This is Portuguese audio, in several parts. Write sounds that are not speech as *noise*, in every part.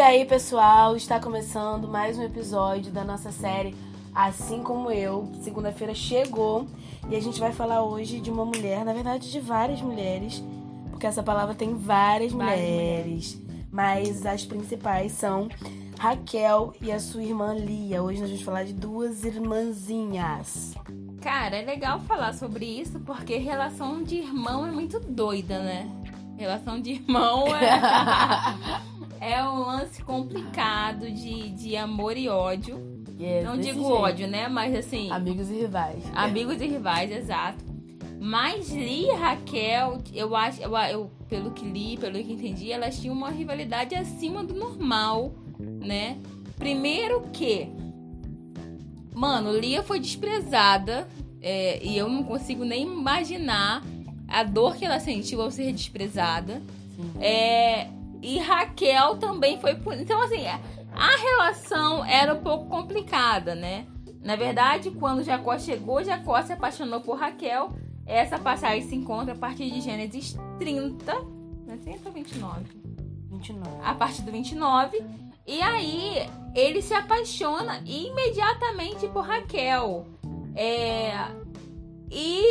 E aí, pessoal, está começando mais um episódio da nossa série Assim Como Eu. Segunda-feira chegou e a gente vai falar hoje de uma mulher, na verdade, de várias mulheres, porque essa palavra tem várias, Várias mulheres, mas as principais são Raquel e a sua irmã Lia. Hoje nós vamos falar de duas irmãzinhas. Cara, é legal falar sobre isso porque relação de irmão é muito doida, né? Relação de irmão é, *laughs* é um lance complicado de, de amor e ódio. É Não digo jeito. ódio, né? Mas assim, Amigos e rivais. amigos e rivais, exato. Mas Lia e Raquel, eu acho, eu, eu, pelo que li, pelo que entendi, elas tinham uma rivalidade acima do normal, né? Primeiro que, mano, Lia foi desprezada é, e eu não consigo nem imaginar a dor que ela sentiu ao ser desprezada. É, e Raquel também foi por. Então, assim, a relação era um pouco complicada, né? Na verdade, quando Jacó chegou, Jacó se apaixonou por Raquel. Essa passagem se encontra a partir de Gênesis 30, né? 30 ou 29? 29. A partir do 29. E aí, ele se apaixona imediatamente por Raquel. É, e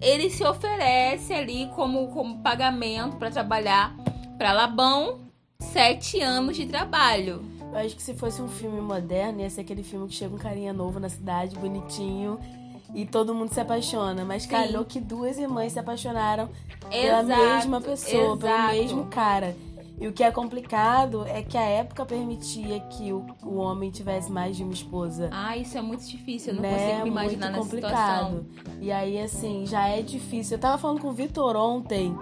ele se oferece ali como, como pagamento para trabalhar para Labão. Sete anos de trabalho. Eu acho que se fosse um filme moderno, ia ser aquele filme que chega um carinha novo na cidade, bonitinho, e todo mundo se apaixona. Mas Sim. calhou que duas irmãs se apaixonaram pela Exato, mesma pessoa, pelo exato. mesmo cara. E o que é complicado é que a época permitia que o, o homem tivesse mais de uma esposa. Ah, isso é muito difícil. Eu não né? consigo me imaginar Muito nessa complicado. situação. E aí, assim, já é difícil. Eu tava falando com o Vitor ontem.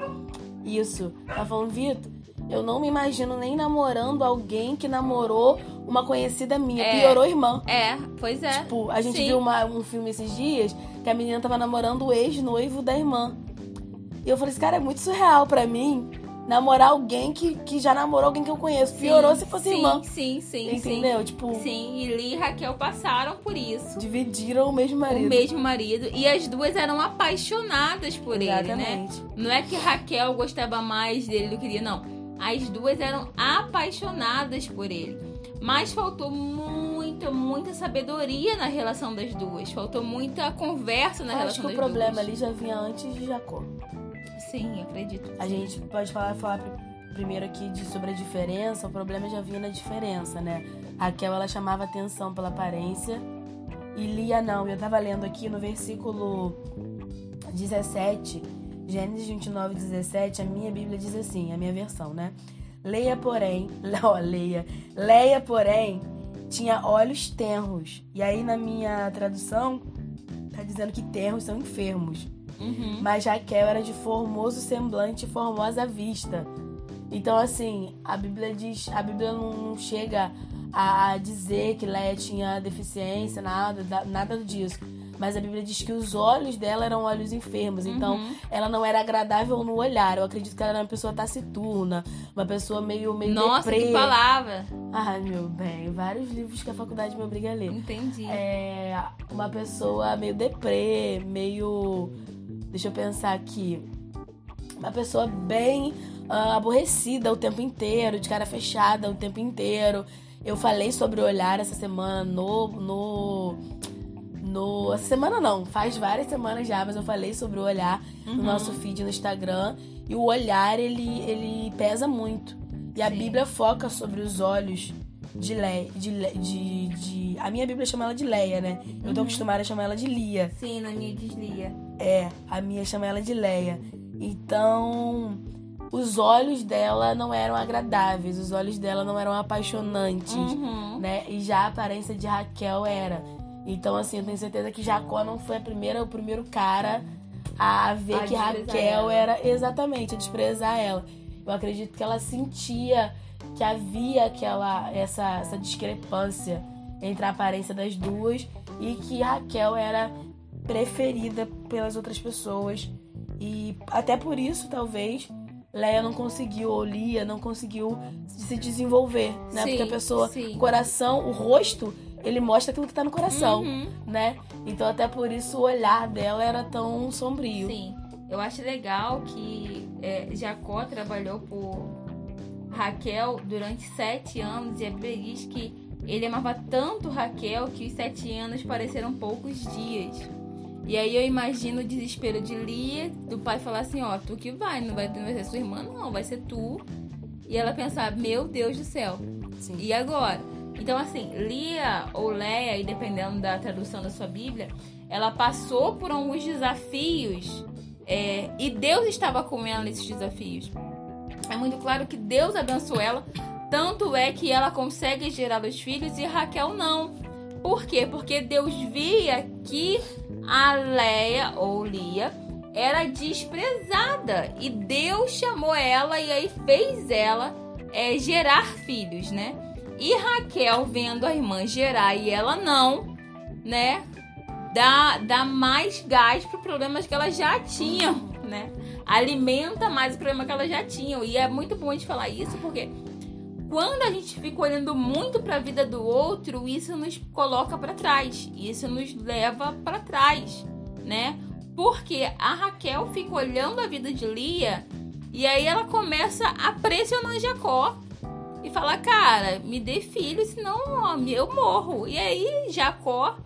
Isso. Tava falando, Vitor, eu não me imagino nem namorando alguém que namorou uma conhecida minha. É. Piorou irmã. É, pois é. Tipo, a gente Sim. viu uma- um filme esses dias que a menina tava namorando o ex-noivo da irmã. E eu falei, esse cara é muito surreal pra mim. Namorar alguém que, que já namorou alguém que eu conheço. Piorou Sim, se fosse sim, irmã. Sim, sim, Entendeu? Tipo, sim. Sim, e Lee e Raquel passaram por isso. dividiram o mesmo marido. O mesmo marido. E as duas eram apaixonadas por ele, né? Exatamente. Não é que Raquel gostava mais dele do que ele, não. As duas eram apaixonadas por ele. Mas faltou muita, muita sabedoria na relação das duas. Faltou muita conversa na relação acho que o das problema duas. ali já vinha antes de Jacó. Sim, acredito. A gente pode falar, falar pr- primeiro aqui de, sobre a diferença. O problema já vinha na diferença, né? Raquel, ela chamava atenção pela aparência. E Lia não. Eu tava lendo aqui no versículo 17, Gênesis 29, 17, a minha Bíblia diz assim, a minha versão, né? Leia, porém, *laughs* ó, leia. Leia, porém, tinha olhos tenros. E aí, na minha tradução, tá dizendo que tenros são enfermos. Uhum. Mas Raquel era de formoso semblante e formosa vista. Então, assim, a Bíblia diz, a Bíblia não, chega a dizer que Leia tinha deficiência, nada, da- nada disso. Mas a Bíblia diz que os olhos dela eram olhos enfermos. Então, Uhum. ela não era agradável no olhar. Eu acredito que ela era uma pessoa taciturna, uma pessoa meio, meio Nossa, deprê. que palavra. Ai, meu bem, vários livros que a faculdade me obriga a ler Entendi. é uma pessoa meio deprê, meio. Deixa eu pensar aqui. Uma pessoa bem ah, aborrecida o tempo inteiro, de cara fechada o tempo inteiro. Eu falei sobre o olhar essa semana no. no no, essa semana não, faz várias semanas já, mas eu falei sobre o olhar no Uhum. nosso feed no Instagram. E o olhar, ele, ele pesa muito. E a Sim. Bíblia foca sobre os olhos de Leia. De, de, de- a minha Bíblia chama ela de Leia, né? Eu tô Uhum. acostumada a chamar ela de Lia. Sim, na minha deslia. É, a minha chama ela de Leia. Então, os olhos dela não eram agradáveis, os olhos dela não eram apaixonantes, Uhum. né? E já a aparência de Raquel era. Então, assim, eu tenho certeza que Jacó não foi a primeira, o primeiro cara a ver A que Raquel ela. era exatamente a desprezar ela. Eu acredito que ela sentia que havia aquela essa, essa discrepância entre a aparência das duas e que Raquel era preferida pelas outras pessoas. E até por isso, talvez, Leia não conseguiu, ou Lia não conseguiu se desenvolver, né? Sim, Porque a pessoa, sim. o coração, o rosto, ele mostra aquilo que tá no coração, Uhum. né? Então até por isso o olhar dela era tão sombrio. Sim. Eu acho legal que é, Jacó trabalhou por Raquel durante sete anos e a Bíblia diz que ele amava tanto Raquel que os sete anos pareceram poucos dias. E aí eu imagino o desespero de Lia, do pai falar assim, ó, tu que vai, não vai, não vai ser sua irmã, não, vai ser tu. E ela pensar, meu Deus do céu. Sim. E agora? Então, assim, Lia ou Leia, e dependendo da tradução da sua Bíblia, ela passou por alguns desafios é, e Deus estava com ela nesses desafios. É muito claro que Deus abençoou ela, tanto é que ela consegue gerar os filhos e Raquel não. Por quê? Porque Deus via que a Leia ou Lia era desprezada e Deus chamou ela e aí fez ela é, gerar filhos, né? E Raquel vendo a irmã gerar e ela não, né? Dá, dá mais gás para problemas que elas já tinham, né? Alimenta mais o problema que elas já tinham. E é muito bom a gente falar isso porque quando a gente fica olhando muito para a vida do outro, isso nos coloca para trás, isso nos leva para trás, né? Porque a Raquel fica olhando a vida de Lia e aí ela começa a pressionar Jacó e falar: Cara, me dê filho, senão eu morro. E aí Jacó,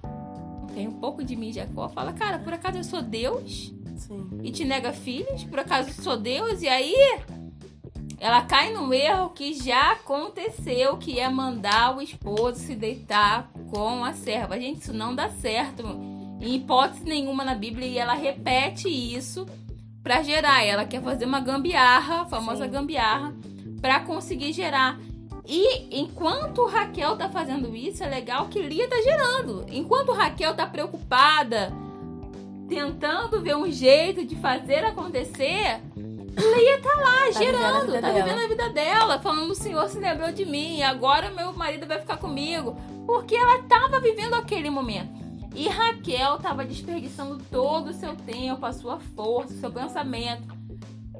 tem um pouco de mim, Jacó, fala: Cara, por acaso eu sou Deus? Sim. E te nega filhos? Por acaso eu sou Deus? E aí ela cai no erro que já aconteceu, que é mandar o esposo se deitar com a serva. Gente, isso não dá certo em hipótese nenhuma na Bíblia e ela repete isso para gerar. Ela quer fazer uma gambiarra, a famosa Sim. gambiarra, para conseguir gerar. E enquanto Raquel tá fazendo isso, é legal que Lia tá gerando. Enquanto Raquel tá preocupada, tentando ver um jeito de fazer acontecer, Leia tá lá, tá gerando, vivendo tá vivendo a vida dela, falando: o Senhor se lembrou de mim, agora meu marido vai ficar comigo. Porque ela tava vivendo aquele momento. E Raquel tava desperdiçando todo o seu tempo, a sua força, o seu pensamento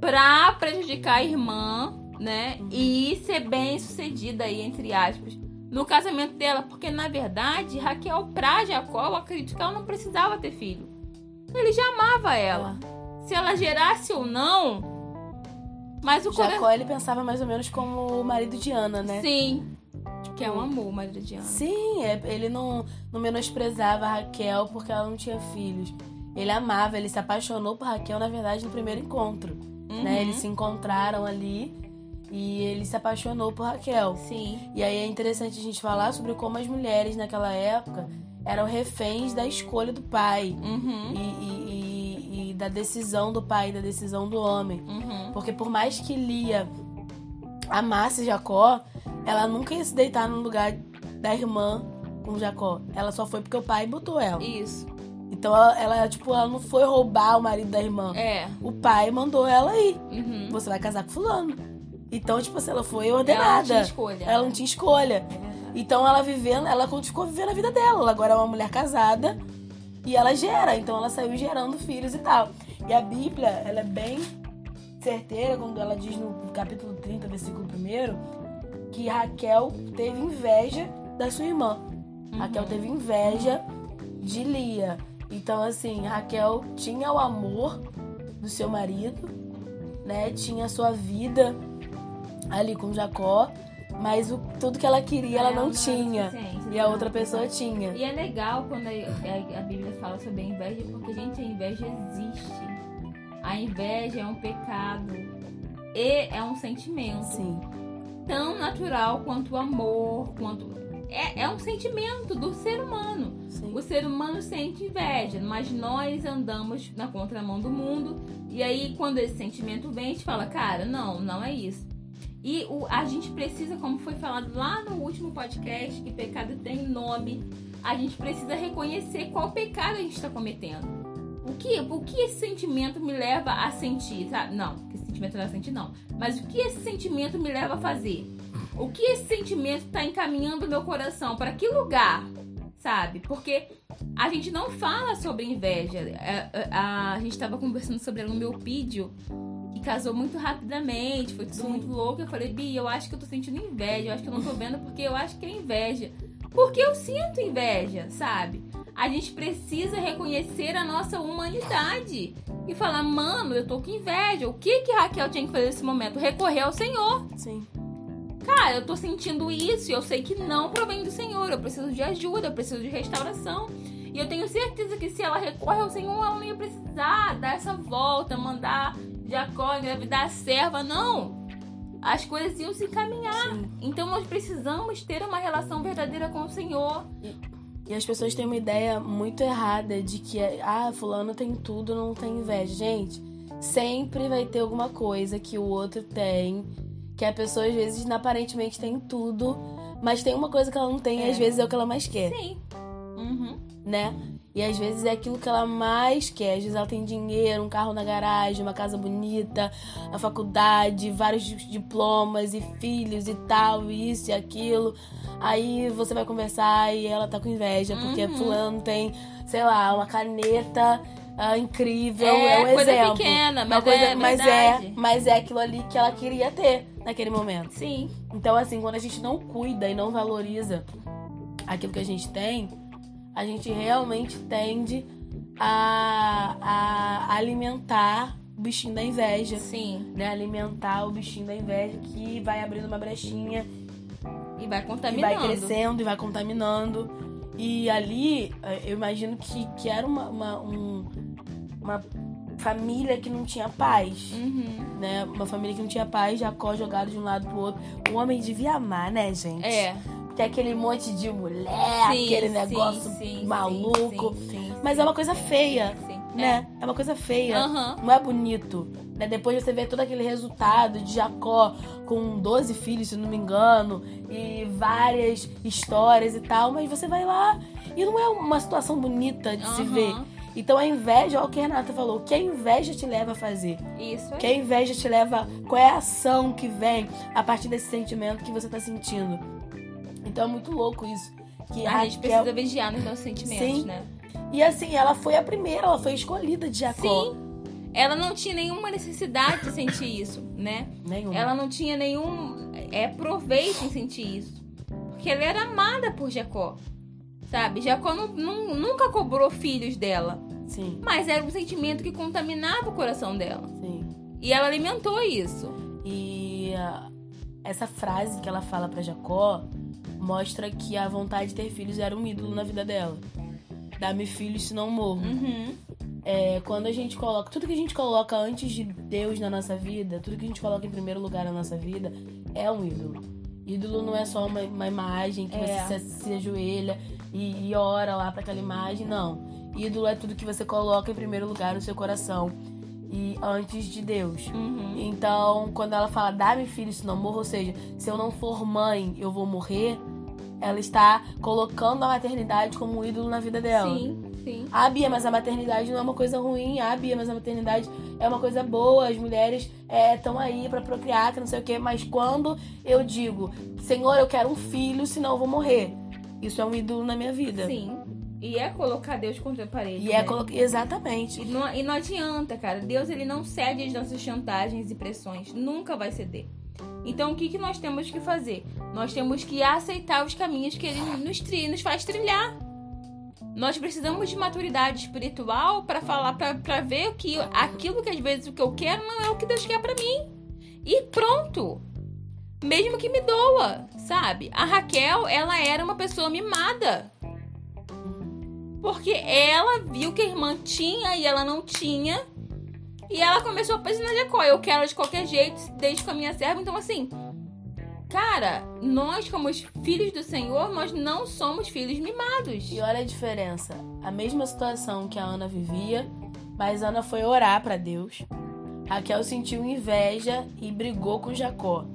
pra prejudicar a irmã, né? Uhum. E ser bem sucedida aí, entre aspas, no casamento dela. Porque na verdade, Raquel, pra Jacó, eu acredito que ela não precisava ter filho. Ele já amava ela. É. Se ela gerasse ou não, mas o Jacó, ele pensava mais ou menos como o marido de Ana, né? Sim. Que é um amor, o marido de Ana. Sim, é, ele não, não menosprezava a Raquel porque ela não tinha filhos. Ele amava, ele se apaixonou por Raquel, na verdade, no primeiro encontro. Uhum. Né? Eles se encontraram ali e ele se apaixonou por Raquel. Sim. E aí é interessante a gente falar sobre como as mulheres naquela época eram reféns da escolha do pai. Uhum. E, e da decisão do pai, da decisão do homem. Uhum. Porque por mais que Lia amasse Jacó, ela nunca ia se deitar no lugar da irmã com Jacó. Ela só foi porque o pai botou ela. Isso. Então ela, ela, tipo, ela não foi roubar o marido da irmã. É. O pai mandou ela ir. Uhum. Você vai casar com fulano. Então, tipo assim, ela foi ordenada. Ela não tinha escolha. Ela não tinha escolha. É então ela vivendo, ela ficou vivendo a vida dela. Ela agora é uma mulher casada e ela gera, então ela saiu gerando filhos e tal. E a Bíblia, ela é bem certeira quando ela diz no capítulo 30, versículo 1, que Raquel teve inveja da sua irmã. Uhum. Raquel teve inveja de Lia. Então, assim, Raquel tinha o amor do seu marido, né? Tinha a sua vida ali com Jacó, mas o, tudo que ela queria ela não, não tinha. E a outra pessoa tinha. E é legal quando a, a, a, Bíblia fala sobre a inveja, porque, gente, a inveja existe. A inveja é um pecado e é um sentimento. Sim. Tão natural quanto o amor, quanto. É, é um sentimento do ser humano. Sim. O ser humano sente inveja, mas nós andamos na contramão do mundo. E aí, quando esse sentimento vem, a gente fala, cara, não, não é isso. E o, a gente precisa, como foi falado lá no último podcast, que pecado tem nome, a gente precisa reconhecer qual pecado a gente está cometendo. O que, o que esse sentimento me leva a sentir? Sabe? Não, que esse sentimento não é sentir, não. Mas o que esse sentimento me leva a fazer? O que esse sentimento está encaminhando meu coração? Para que lugar? Sabe? Porque a gente não fala sobre inveja. A, é, a, é, a, a gente estava conversando sobre ela no meu vídeo casou muito rapidamente, foi tudo muito louco. Eu falei, Bi, eu acho que eu tô sentindo inveja, eu acho que eu não tô vendo porque eu acho que é inveja. Porque eu sinto inveja, sabe? A gente precisa reconhecer a nossa humanidade e falar, mano, eu tô com inveja. O que que Raquel tinha que fazer nesse momento? Recorrer ao Senhor. Sim. cara, eu tô sentindo isso e eu sei que não provém do Senhor. Eu preciso de ajuda, eu preciso de restauração. E eu tenho certeza que se ela recorre ao Senhor, ela não ia precisar dar essa volta, mandar Jacó engravidar a serva, não. As coisas iam se encaminhar. Sim. Então nós precisamos ter uma relação verdadeira com o Senhor. E as pessoas têm uma ideia muito errada de que, ah, fulano tem tudo, não tem inveja. Gente, sempre vai ter alguma coisa que o outro tem, que a pessoa às vezes aparentemente tem tudo, mas tem uma coisa que ela não tem É. e às vezes é o que ela mais quer, Sim. Né? E às vezes é aquilo que ela mais quer. Às vezes ela tem dinheiro, um carro na garagem, uma casa bonita, a faculdade, vários di- diplomas e filhos e tal, e isso e aquilo. Aí você vai conversar e ela tá com inveja, porque Uhum. fulano tem, sei lá, uma caneta ah, incrível, É, é, um coisa exemplo. pequena, Uma mas coisa- é mas é, mas é aquilo ali que ela queria ter naquele momento. Sim. Então, assim, quando a gente não cuida e não valoriza aquilo que a gente tem, a gente realmente tende a, a alimentar o bichinho da inveja. Sim. Né? Alimentar o bichinho da inveja que vai abrindo uma brechinha E vai e contaminando. vai crescendo e vai contaminando. E ali, eh, eu imagino que, que era uma, uma, um- uma família que não tinha paz Uhum. né? Uma família que não tinha paz, Jacó jogado de um lado pro outro. O homem devia amar, né, gente? É. Que é aquele monte de mulher, Sim, aquele negócio sim, maluco. sim, Mas é uma coisa feia, sim. né? É. uma coisa feia. Aham. Não é bonito. Né? Depois você vê todo aquele resultado de Jacó com 12 filhos, se não me engano, e várias histórias e tal, mas você vai lá e não é uma situação bonita de se Aham. ver. Então a inveja, olha o que a Renata falou, o que a inveja te leva a fazer? Isso Que a inveja te leva. Qual é a ação que vem a partir desse sentimento que você tá sentindo? Então é muito louco isso. Que A gente Raquel- precisa vigiar nos nossos sentimentos, Sim. né? E assim, ela foi a primeira, ela foi escolhida de Jacó. Sim. Ela não tinha nenhuma necessidade de sentir isso, né? Nenhuma. Ela não tinha nenhum é, proveito em sentir isso. Porque ela era amada por Jacó. Sabe? Jacó não- não- nunca cobrou filhos dela. Sim, Mas era um sentimento que contaminava o coração dela. sim. E ela alimentou isso. E ah, essa frase que ela fala pra Jacó mostra que a vontade de ter filhos era um ídolo na vida dela. Dá-me filhos, senão morro. Uhum. É, quando a gente coloca. Tudo que a gente coloca antes de Deus na nossa vida, tudo que a gente coloca em primeiro lugar na nossa vida, é um ídolo. Ídolo não é só uma, uma imagem que É. você se, se ajoelha e, e ora lá pra aquela imagem, não. Ídolo é tudo que você coloca em primeiro lugar no seu coração e antes de Deus. Uhum. Então, quando ela fala, dá-me filho, se não morro, ou seja, se eu não for mãe, eu vou morrer, ela está colocando a maternidade como um ídolo na vida dela. Sim, sim. Ah, Bia, mas a maternidade não é uma coisa ruim. Ah, Bia, mas a maternidade é uma coisa boa. As mulheres estão aí pra procriar, que não sei o quê. Mas quando eu digo, Senhor, eu quero um filho, senão eu vou morrer. Isso é um ídolo na minha vida. Sim. E é colocar Deus contra a parede. E é né? colocar. Exatamente. E não, e não adianta, cara. Deus ele não cede às nossas chantagens e pressões. Nunca vai ceder. Então o que, que nós temos que fazer? Nós temos que aceitar os caminhos que ele nos, tri, nos faz trilhar. Nós precisamos de maturidade espiritual para falar, para ver que aquilo que às vezes o que eu quero não é o que Deus quer para mim. E pronto. Mesmo que me doa, sabe? A Raquel, ela era uma pessoa mimada. Porque ela viu que a irmã tinha e ela não tinha. E ela começou a pensar na Jacó. Eu quero de qualquer jeito, desde com a minha serva. Então, assim, cara, nós, como os filhos do Senhor, nós não somos filhos mimados. E olha a diferença. A mesma situação que a Ana vivia, mas Ana foi orar pra Deus. Raquel sentiu inveja e brigou com Jacó.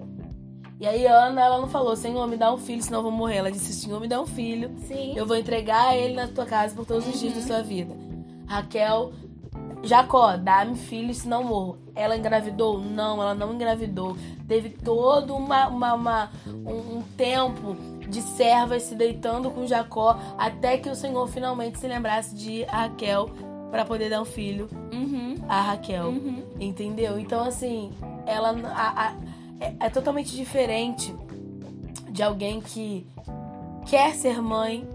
E aí Ana, ela não falou, Senhor, me dá um filho, senão eu vou morrer. Ela disse, Senhor, me dá um filho. Sim. Eu vou entregar ele na tua casa por todos os dias da sua vida. Raquel, Jacó, dá-me filho, senão morro. Ela engravidou? Não, ela não engravidou. Teve todo uma, uma- uma- um, um tempo de servas se deitando com Jacó até que o Senhor finalmente se lembrasse de Raquel para poder dar um filho Uhum. a Raquel. Uhum. Entendeu? Então, assim, ela a- a- é, é totalmente diferente de alguém que quer ser mãe,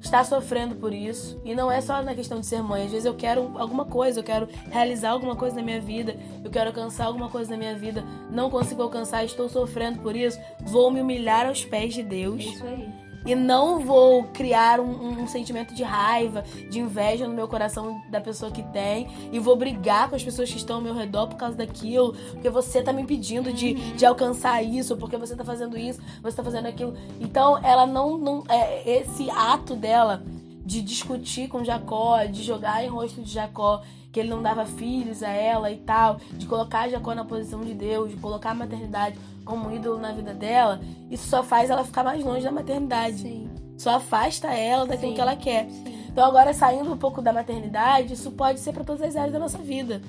está sofrendo por isso. E não é só na questão de ser mãe. Às vezes eu quero alguma coisa, eu quero realizar alguma coisa na minha vida, eu quero alcançar alguma coisa na minha vida, não consigo alcançar, estou sofrendo por isso. Vou me humilhar aos pés de Deus. Isso aí. E não vou criar um, um, sentimento de raiva, de inveja no meu coração da pessoa que tem. E vou brigar com as pessoas que estão ao meu redor por causa daquilo. Porque você tá me impedindo de, de alcançar isso, porque você tá fazendo isso, você tá fazendo aquilo. Então, ela não. não é, esse ato dela de discutir com Jacó, de jogar em rosto de Jacó que ele não dava filhos a ela e tal, de colocar Jacó na posição de Deus, de colocar a maternidade como ídolo na vida dela, isso só faz ela ficar mais longe da maternidade. Sim. Só afasta ela daquilo Sim. que ela quer. Sim. Então agora saindo um pouco da maternidade, isso pode ser para todas as áreas da nossa vida.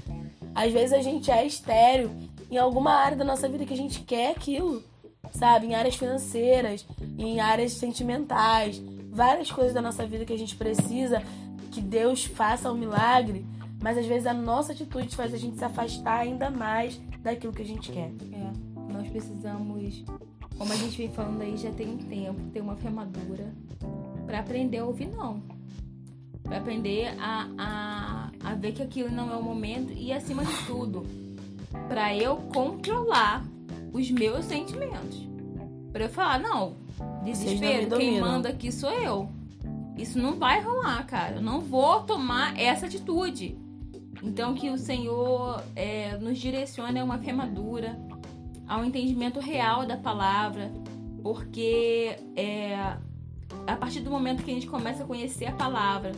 Às vezes a gente é estéreo em alguma área da nossa vida que a gente quer aquilo, sabe? Em áreas financeiras, em áreas sentimentais, várias coisas da nossa vida que a gente precisa que Deus faça um milagre, mas às vezes a nossa atitude faz a gente se afastar ainda mais daquilo que a gente quer. É, nós precisamos, como a gente vem falando aí já tem um tempo, ter uma fé madura para aprender a ouvir não. Para aprender a, a, a ver que aquilo não é o momento e, acima de tudo, para eu controlar os meus sentimentos. Para eu falar, não, desespero, não quem manda aqui sou eu. Isso não vai rolar, cara. Eu não vou tomar essa atitude. Então, que o Senhor é, nos direcione a uma fé madura, ao entendimento real da palavra, porque é, a partir do momento que a gente começa a conhecer a palavra,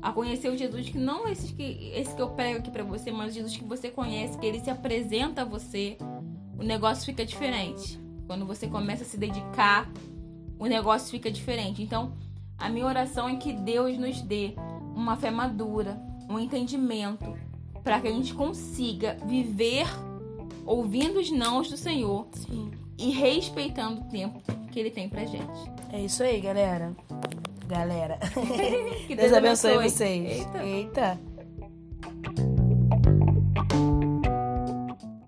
a conhecer o Jesus que não esse que, esse que eu prego aqui pra você, mas o Jesus que você conhece, que ele se apresenta a você, o negócio fica diferente. Quando você começa a se dedicar, o negócio fica diferente. Então, a minha oração é que Deus nos dê uma fé madura, um entendimento, para que a gente consiga viver ouvindo os nãos do Senhor Sim. e respeitando o tempo que ele tem pra gente. É isso aí, galera. Galera. *laughs* Que *laughs* Deus abençoe vocês. Eita. Eita.